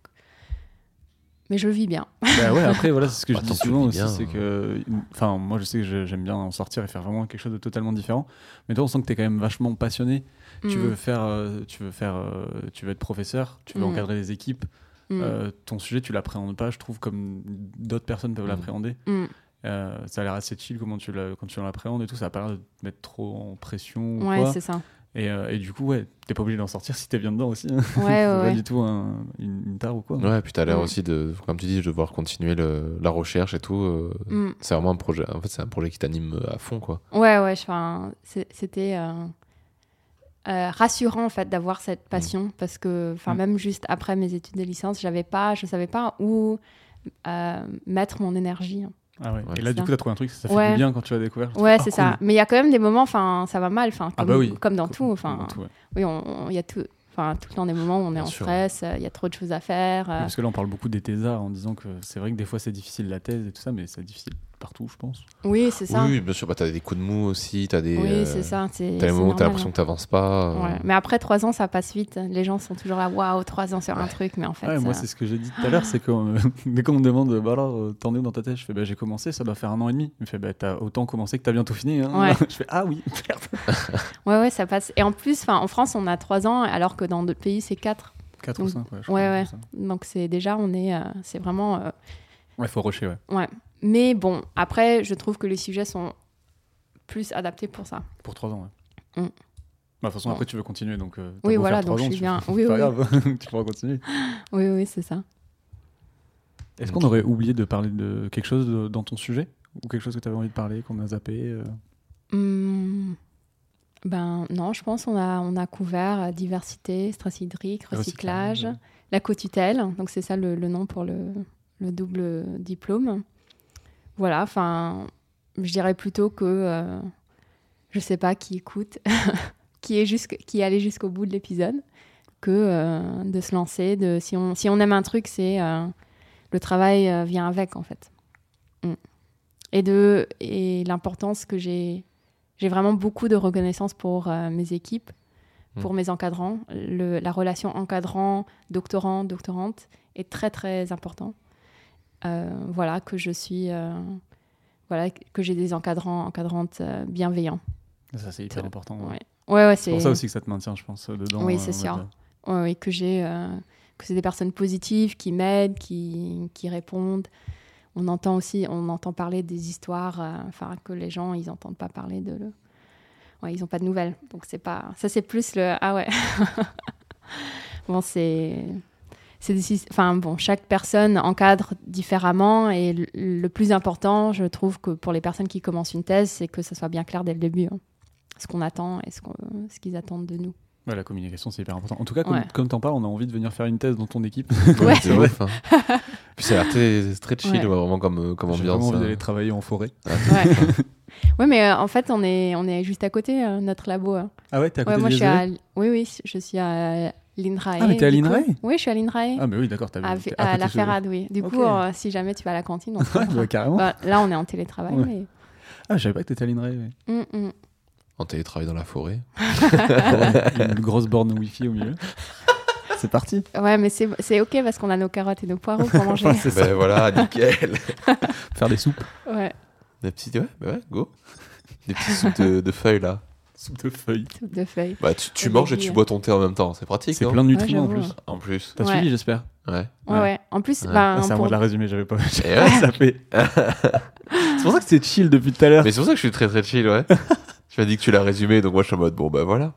Mais je le vis bien. Bah ouais, après, voilà, c'est ce que je Bah, dis souvent aussi, c'est hein. que. Enfin, moi, je sais que j'aime bien en sortir et faire vraiment quelque chose de totalement différent. Mais toi, on sent que tu es quand même vachement passionné. Tu Mm, veux faire. euh, tu veux faire. euh, tu veux être professeur, tu veux Mm. encadrer les équipes. Mm, Euh, ton sujet, tu l'appréhendes pas, je trouve, comme d'autres personnes peuvent Mm. l'appréhender. mm. Euh, ça a l'air assez chill comment tu l'as- quand tu l'appréhendes et tout. Ça a pas l'air de te mettre trop en pression ou Ouais, quoi. c'est ça. Et, euh, et du coup, ouais, t'es pas obligé d'en sortir si t'es bien dedans aussi. hein. Ouais, c'est ouais, pas ouais. du tout un- une, une tare ou quoi. Ouais, puis t'as l'air aussi de, comme tu dis, de devoir continuer le- la recherche et tout. euh, Mm. C'est vraiment un projet. En fait, c'est un projet qui t'anime à fond, quoi. Ouais, ouais, c'était euh, euh, rassurant en fait d'avoir cette passion parce que, enfin, Mm. même juste après mes études de licence, j'avais pas, je savais pas où euh, mettre mon énergie. Ah ouais. Ouais. Et là, du ça. coup, t'as trouvé un truc, ça fait Ouais. du bien quand tu as découvert. Ouais, fais, c'est oh, ça. cool. Mais il y a quand même des moments, enfin, ça va mal, enfin, Ah comme, bah oui. comme dans tout, enfin, oui, il y a tout, enfin, tout le temps des moments où on est Bien en sûr. stress, euh, il y a trop de choses à faire. euh, Parce que là, on parle beaucoup des thésards en disant que c'est vrai que des fois, c'est difficile la thèse et tout ça, mais c'est difficile partout, je pense. Oui, c'est ça. Oui, Oui, oui, bien sûr. Bah, t'as des coups de mou aussi. T'as des. euh, c'est ça. C'est T'as moments où t'as l'impression que t'avances pas. euh, hein. Ouais. Mais après trois ans, ça passe vite. Les gens sont toujours là, waouh, trois ans sur un truc, mais en fait. Ouais, moi, c'est ce que j'ai dit tout à l'heure, c'est que euh, dès qu'on me demande, bah alors, t'en es où dans ta thèse Je fais, bah j'ai commencé, ça doit faire un an et demi. Il me fait, bah t'as autant commencé que t'as bientôt fini. hein. Ouais. je fais, ah oui, merde. Ouais, ouais, ça passe. Et en plus, en France, on a trois ans, alors que dans d'autres pays, c'est quatre. 4 ou Donc, 5, ouais. je ouais. Donc c'est déjà, on est, euh, c'est vraiment, euh, Ouais, faut rusher, ouais. ouais. Mais bon, après, je trouve que les sujets sont plus adaptés pour ça. Pour 3 ans, ouais. Mm. Bah, de toute façon, Bon. après, tu veux continuer, donc. euh, Oui, voilà, trois donc je ans, suis tu- bien. c'est Oui, pas oui. grave, tu pourras continuer. Oui, oui, c'est ça. Est-ce qu'on aurait oublié de parler de quelque chose de- dans ton sujet? Ou quelque chose que tu avais envie de parler, qu'on a zappé euh? Hum, ben non, je pense qu'on a, on a couvert euh, diversité, stress hydrique, recyclage, Recyclage. la co-tutelle. Donc c'est ça le, le nom pour le, le double diplôme. Voilà, enfin, je dirais plutôt que euh, je sais pas qui écoute, qui est jusqu'- qui est allé jusqu'au bout de l'épisode, que euh, de se lancer. De, si, on, si on aime un truc, c'est euh, le travail euh, vient avec en fait. Mm. Et de et l'importance que j'ai j'ai vraiment beaucoup de reconnaissance pour mes équipes, pour mes encadrants. Le- la relation encadrant, doctorant, doctorante est très très important. Euh, voilà que je suis, euh, voilà que j'ai des encadrants, encadrantes euh, bienveillants. Ça, c'est hyper important. ouais. Ouais, C'est pour ça aussi que ça te maintient, je pense, dedans. Oui, c'est sûr. Ouais, que j'ai que c'est des personnes positives qui m'aident, qui, qui répondent. On entend aussi, on entend parler des histoires, euh, enfin que les gens ils entendent pas parler de le. Ouais, ils ont pas de nouvelles, donc c'est pas. Ça c'est plus le ah ouais. bon c'est c'est enfin bon chaque personne encadre différemment et le, le plus important je trouve que pour les personnes qui commencent une thèse c'est que ça soit bien clair dès le début hein. ce qu'on attend et ce ce qu'ils attendent de nous. Ouais, la communication, c'est hyper important. En tout cas, comme, Ouais. comme t'en parles, on a envie de venir faire une thèse dans ton équipe. Ouais. c'est vrai. Puis ça a l'air très, très chill, vraiment comme, euh, comme J'ai vraiment ambiance. envie hein. d'aller travailler en forêt. Ouais. ouais, mais euh, en fait, on est, on est juste à côté, euh, notre labo. hein. Ah ouais, t'es à côté Ouais, moi, de je suis à... Oui, oui, je suis à l'INRAE. Ah, mais t'es à l'INRAE Oui, je suis à l'INRAE. Ah, mais oui, d'accord, t'as à, à côté la Ferrade, oui. Du coup, euh, si jamais tu vas à la cantine, on Ouais, bah, carrément. Bah, là, on est en télétravail. Ouais. mais- Ah, je savais pas que t'étais à l'INRAE. ouais. Hum, hum. En télétravail dans la forêt. Une grosse borne Wi-Fi au milieu. C'est parti. Ouais, mais c'est c'est OK parce qu'on a nos carottes et nos poireaux pour manger. Ben voilà, nickel. Faire des soupes. ouais, Des petites, ouais, bah ouais, go. Des petites soupes de, de feuilles là. Soupe de feuilles. soupe de feuilles. Bah, tu, tu manges et tu bois ton thé en même temps, c'est pratique. C'est plein de nutriments en plus. En plus. T'as Ouais. suivi, j'espère. Ouais. Ouais, Ouais. En plus, Ouais. ben, Ah, c'est à moi de la résumer, j'avais pas. Ça fait. c'est pour ça que c'est chill depuis tout à l'heure. Mais c'est pour ça que je suis très très chill, ouais. Tu m'as dit que tu l'as résumé, donc moi je suis en mode bon bah voilà.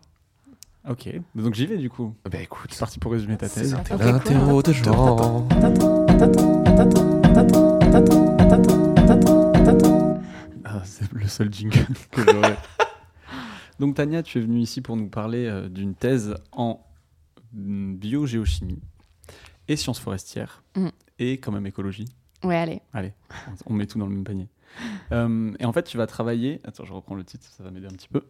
Ok, donc j'y vais du coup. Bah écoute, suis parti pour résumer ta thèse. L'interro de Jean. Ah, c'est le seul jingle que j'aurais. Donc Tania, tu es venue ici pour nous parler euh, d'une thèse en mm, biogéochimie et sciences forestières Mm. et quand même écologie. Ouais, allez. Allez, on met tout dans le même panier. Euh, et en fait, tu vas travailler. Attends, je reprends le titre, ça va m'aider un petit peu.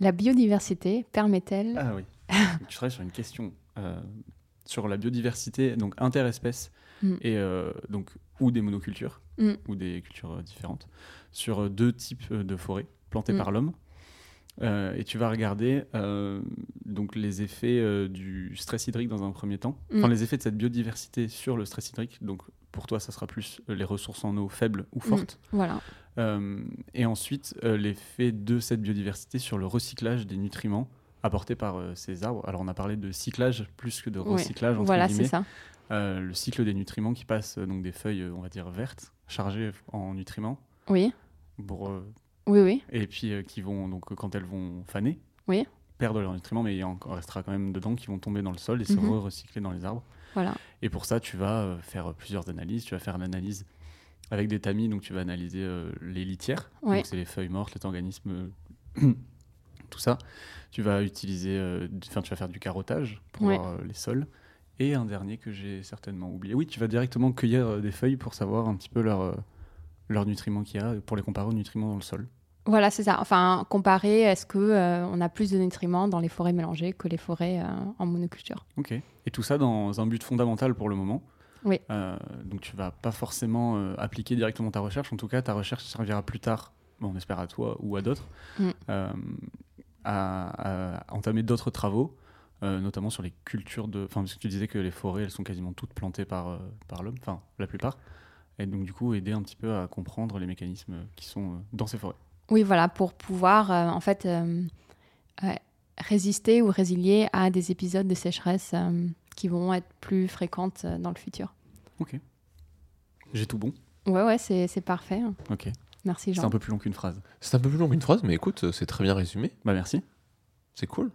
La biodiversité permet-elle Ah oui. Tu travailles sur une question euh, sur la biodiversité, donc interespèces, Mm. et euh, donc ou des monocultures, Mm. ou des cultures différentes, sur deux types de forêts plantées Mm. par l'homme. Euh, et tu vas regarder euh, donc les effets euh, du stress hydrique dans un premier temps, Mm. enfin les effets de cette biodiversité sur le stress hydrique. Donc pour toi, ça sera plus les ressources en eau faibles ou fortes. Voilà. Et ensuite, l'effet de cette biodiversité sur le recyclage des nutriments apportés par ces arbres. Alors, on a parlé de cyclage plus que de recyclage, entre Voilà, c'est guillemets. ça. Le cycle des nutriments qui passe donc des feuilles, on va dire, vertes, chargées en nutriments, Oui, pour, oui, oui. et puis euh, qui vont, donc, euh, quand elles vont faner, Oui. perdre leurs nutriments, mais il y en restera quand même dedans qui vont tomber dans le sol et se Mhm. recycler dans les arbres. Voilà. Et pour ça, tu vas euh, faire plusieurs analyses. Tu vas faire une analyse avec des tamis, donc tu vas analyser euh, les litières, Ouais. donc c'est les feuilles mortes, les organismes, euh, tout ça. Tu vas utiliser, euh, enfin tu vas faire du carottage pour Ouais. voir euh, les sols. Et un dernier que j'ai certainement oublié. Oui, tu vas directement cueillir euh, des feuilles pour savoir un petit peu leurs leurs nutriments qu'il y a, pour les comparer aux nutriments dans le sol. Voilà, c'est ça. Enfin, comparer, est-ce que euh, on a plus de nutriments dans les forêts mélangées que les forêts euh, en monoculture? Ok. Et tout ça dans un but fondamental pour le moment? Oui. Euh, donc tu vas pas forcément appliquer directement ta recherche. En tout cas, ta recherche servira plus tard, bon, on espère à toi ou à d'autres, Mm. à, à entamer d'autres travaux, notamment sur les cultures de. Enfin, parce que tu disais que les forêts, elles sont quasiment toutes plantées par, par l'homme, enfin la plupart. Et donc du coup, aider un petit peu à comprendre les mécanismes qui sont dans ces forêts. Oui, voilà, pour pouvoir euh, en fait euh, euh, résister ou résilier à des épisodes de sécheresse euh, qui vont être plus fréquentes euh, dans le futur. Ok. J'ai tout bon. Ouais, ouais, c'est c'est parfait. Ok. Merci C'est Jean. un peu plus long qu'une phrase. C'est un peu plus long qu'une phrase, mais écoute, c'est très bien résumé. Bah merci. C'est cool.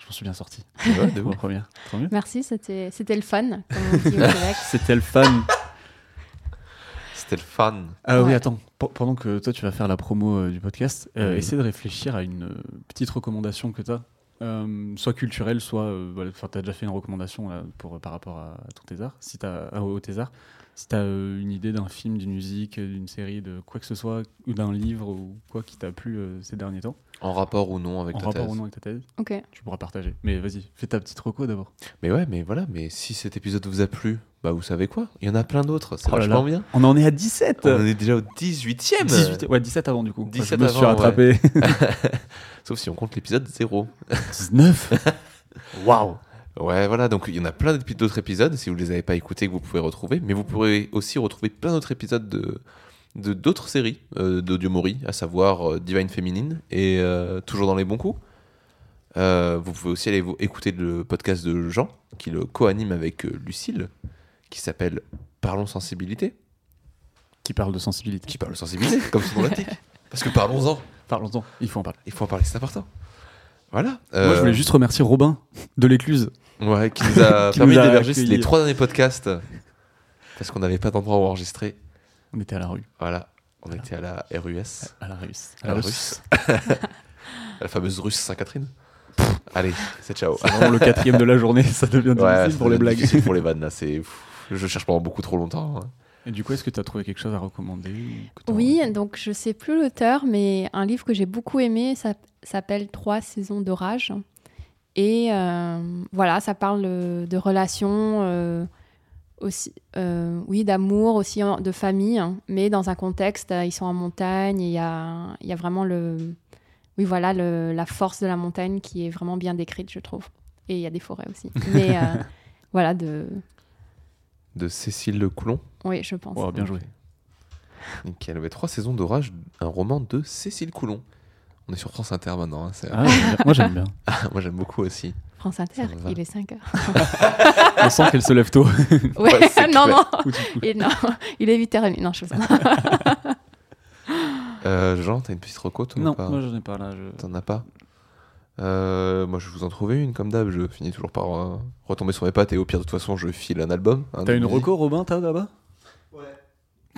Je m'en suis bien sorti. Ouais, de première. Tant mieux. Merci, c'était c'était le fun. C'était le fun. C'était le fan. Ah oui, attends, Pe- pendant que toi tu vas faire la promo euh, du podcast, euh, essaie de réfléchir à une euh, petite recommandation que tu as, soit culturelle, soit. euh, voilà, tu as déjà fait une recommandation là, pour, par rapport à, ton thésard, si t'as- à- au. Si tu as une idée d'un film, d'une musique, d'une série, de quoi que ce soit, ou d'un livre ou quoi qui t'a plu euh, ces derniers temps, En rapport ou non avec en ta rapport thèse. ou non avec ta thèse, Ok. tu pourras partager. Mais vas-y, fais ta petite reco d'abord. Mais ouais, mais voilà, mais si cet épisode vous a plu, bah vous savez quoi? Il y en a plein d'autres, c'est Oh vachement bien. On en est à 17 On en est déjà au 18ème 18, ouais, 17 avant du coup. 17 je me suis avant, rattrapé. Sauf si on compte l'épisode 0. 19 Waouh Ouais, voilà, donc il y en a plein d'autres épisodes, si vous les avez pas écoutés, que vous pouvez retrouver, mais vous pourrez aussi retrouver plein d'autres épisodes de de- d'autres séries euh, d'Audio Mori, à savoir euh, Divine Féminine et euh, Toujours dans les bons coups. Euh, vous pouvez aussi aller vous écouter le podcast de Jean, qui le co-anime avec Lucille, qui s'appelle Parlons sensibilité, Qui parle de sensibilité. qui parle sensibilité, comme son nom l'indique. Parce que parlons-en, Parlons-en, il faut en parler. il faut en parler, c'est important. Voilà. Moi, Euh, je voulais juste remercier Robin de l'écluse. Ouais, qui nous a Qui permis d'héberger les trois derniers podcasts. Parce qu'on n'avait pas d'endroit où enregistrer. On était à la rue, Voilà, on était à la RUS, à la Russe. à la russe. la fameuse russe Saint-Catherine. Allez, c'est ciao. C'est vraiment le quatrième de la journée, ça devient difficile Ouais, pour les c'est blagues. difficile pour les vannes là, c'est. Je cherche pendant beaucoup trop longtemps. hein. Et du coup, est-ce que tu as trouvé quelque chose à recommander Oui, donc je sais plus l'auteur, mais un livre que j'ai beaucoup aimé ça s'appelle Trois saisons d'orage. Et euh, voilà, ça parle euh, de relations, euh, aussi, euh, oui, d'amour, aussi de famille, hein, mais dans un contexte, ils sont en montagne, et il y a, il y a vraiment le, oui, voilà, le- la force de la montagne qui est vraiment bien décrite, je trouve. Et il y a des forêts aussi. Mais euh, voilà, de, De Cécile Le Coulon. oui, je pense. Oh, bien joué. Nickel. Ouais, trois saisons d'orage, un roman de Cécile Coulon. On est sur France Inter maintenant. hein, Ah. Moi, j'aime bien. Moi j'aime beaucoup aussi. France Inter, il est 5 heures. On sent qu'elle se lève tôt. Ouais, Ouais, c'est non, non. Ou. Et non, il est 8h30. Non, je fais ça. Euh, Jean, t'as une petite reco toi ou Non, pas moi j'en ai pas là. je- T'en as pas Euh, Moi, je vais vous en trouver une comme d'hab. Je finis toujours par euh, retomber sur mes pattes et au pire, de toute façon, je file un album. un T'as une musique. reco, Robin, t'as là-bas? Ouais.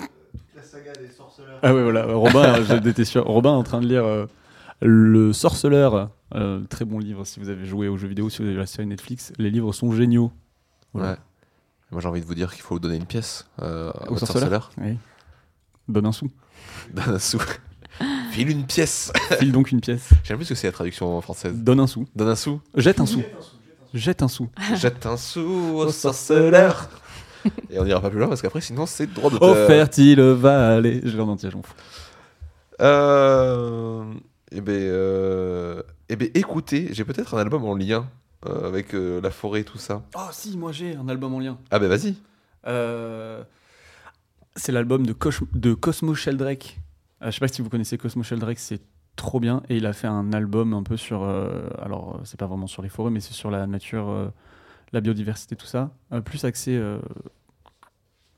Euh, toute la saga des sorceleurs. Ah ouais, voilà. Robin, j'étais sûr. Robin est en train de lire euh, Le Sorceleur. euh, très bon livre si vous avez joué aux jeux vidéo, si vous avez la série Netflix. Les livres sont géniaux. Voilà. Ouais. Moi, j'ai envie de vous dire qu'il faut donner une pièce euh, Au sorceleur sorceleur. Oui. Donne un sou. Donne un sou. File une pièce. File donc une pièce. J'aime plus ce que c'est la traduction française. Donne un sou. Donne un sou. Jette un sou. Jette un sou. Jette un sou au sorceleur. Et on n'ira pas plus loin parce qu'après, sinon, c'est droit Au d'auteur. fertile vallée. Je l'ai en entier, je m'en fous. Euh, eh ben, euh, eh ben, écoutez, j'ai peut-être un album en lien euh, avec euh, la forêt et tout ça. Oh si, moi j'ai un album en lien. Ah ben vas-y. Euh, c'est l'album de, Cos- de Cosmo Sheldrake. Euh, je sais pas si vous connaissez Cosmo Sheldrake, c'est trop bien. Et il a fait un album un peu sur. euh, alors, euh, c'est pas vraiment sur les forêts, mais c'est sur la nature, euh, la biodiversité, tout ça. Euh, plus axé euh,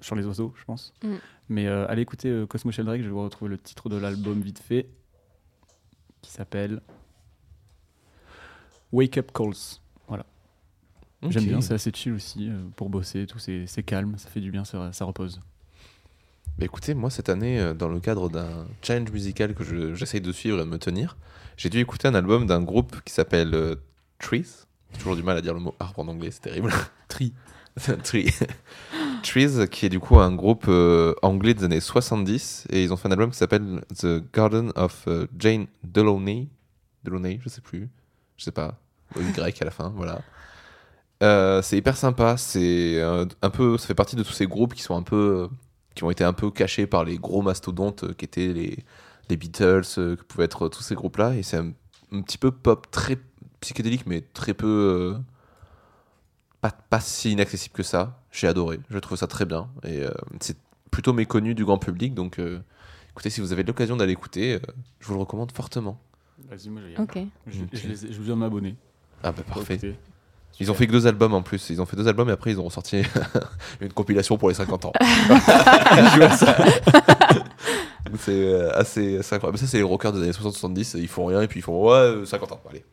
sur les oiseaux, je pense. Mm. Mais euh, allez écouter euh, Cosmo Sheldrake, je vais vous retrouver le titre de l'album vite fait, qui s'appelle Wake Up Calls. J'aime Ok. bien, c'est assez chill aussi euh, pour bosser tout, c'est c'est calme, ça fait du bien, ça, ça repose. Bah écoutez, moi cette année, euh, dans le cadre d'un challenge musical que je- j'essaye de suivre et de me tenir, j'ai dû écouter un album d'un groupe qui s'appelle euh, Trees. J'ai toujours du mal à dire le mot arbre en anglais, c'est terrible. Tri. Tree. Trees, qui est du coup un groupe euh, anglais des années 70, et ils ont fait un album qui s'appelle The Garden of euh, Jane Delaunay. Delaunay, je sais plus. Je sais pas. Au Y à la fin, voilà. Euh, c'est hyper sympa. C'est euh, un peu, ça fait partie de tous ces groupes qui sont un peu, euh, qui ont été un peu cachés par les gros mastodontes euh, qui étaient les, les Beatles, euh, que pouvaient être tous ces groupes-là. Et c'est un, un petit peu pop, très psychédélique, mais très peu, euh, pas, pas si inaccessible que ça. J'ai adoré. Je trouve ça très bien. Et euh, c'est plutôt méconnu du grand public. Donc, euh, écoutez, si vous avez l'occasion d'aller écouter, euh, je vous le recommande fortement. Vas-y, moi j'ai. Ok. Je, je, ai- je viens m'abonner. Ah bah parfait. Ils ont fait que deux albums en plus. Ils ont fait deux albums et après ils ont sorti une compilation pour les 50 ans. C'est euh, assez, assez incroyable. Ça, c'est les rockers des années 60-70. Ils font rien et puis ils font ouais, euh, 50 ans. Allez.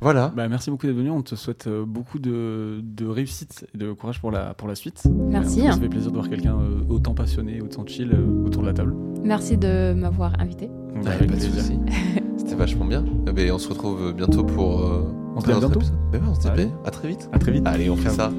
voilà. Bah, merci beaucoup d'être venu. On te souhaite euh, beaucoup de, de réussite et de courage pour la, pour la suite. Merci. Euh, Ça fait plaisir de voir quelqu'un euh, autant passionné, autant chill euh, autour de la table. Merci de m'avoir invité. Ouais, avec pas de plaisir. C'était vachement bien. Eh ben, on se retrouve bientôt pour. euh, On se dit à bientôt. Ben ouais, on se dit ben, à très vite. À très vite. Allez, on fait ça.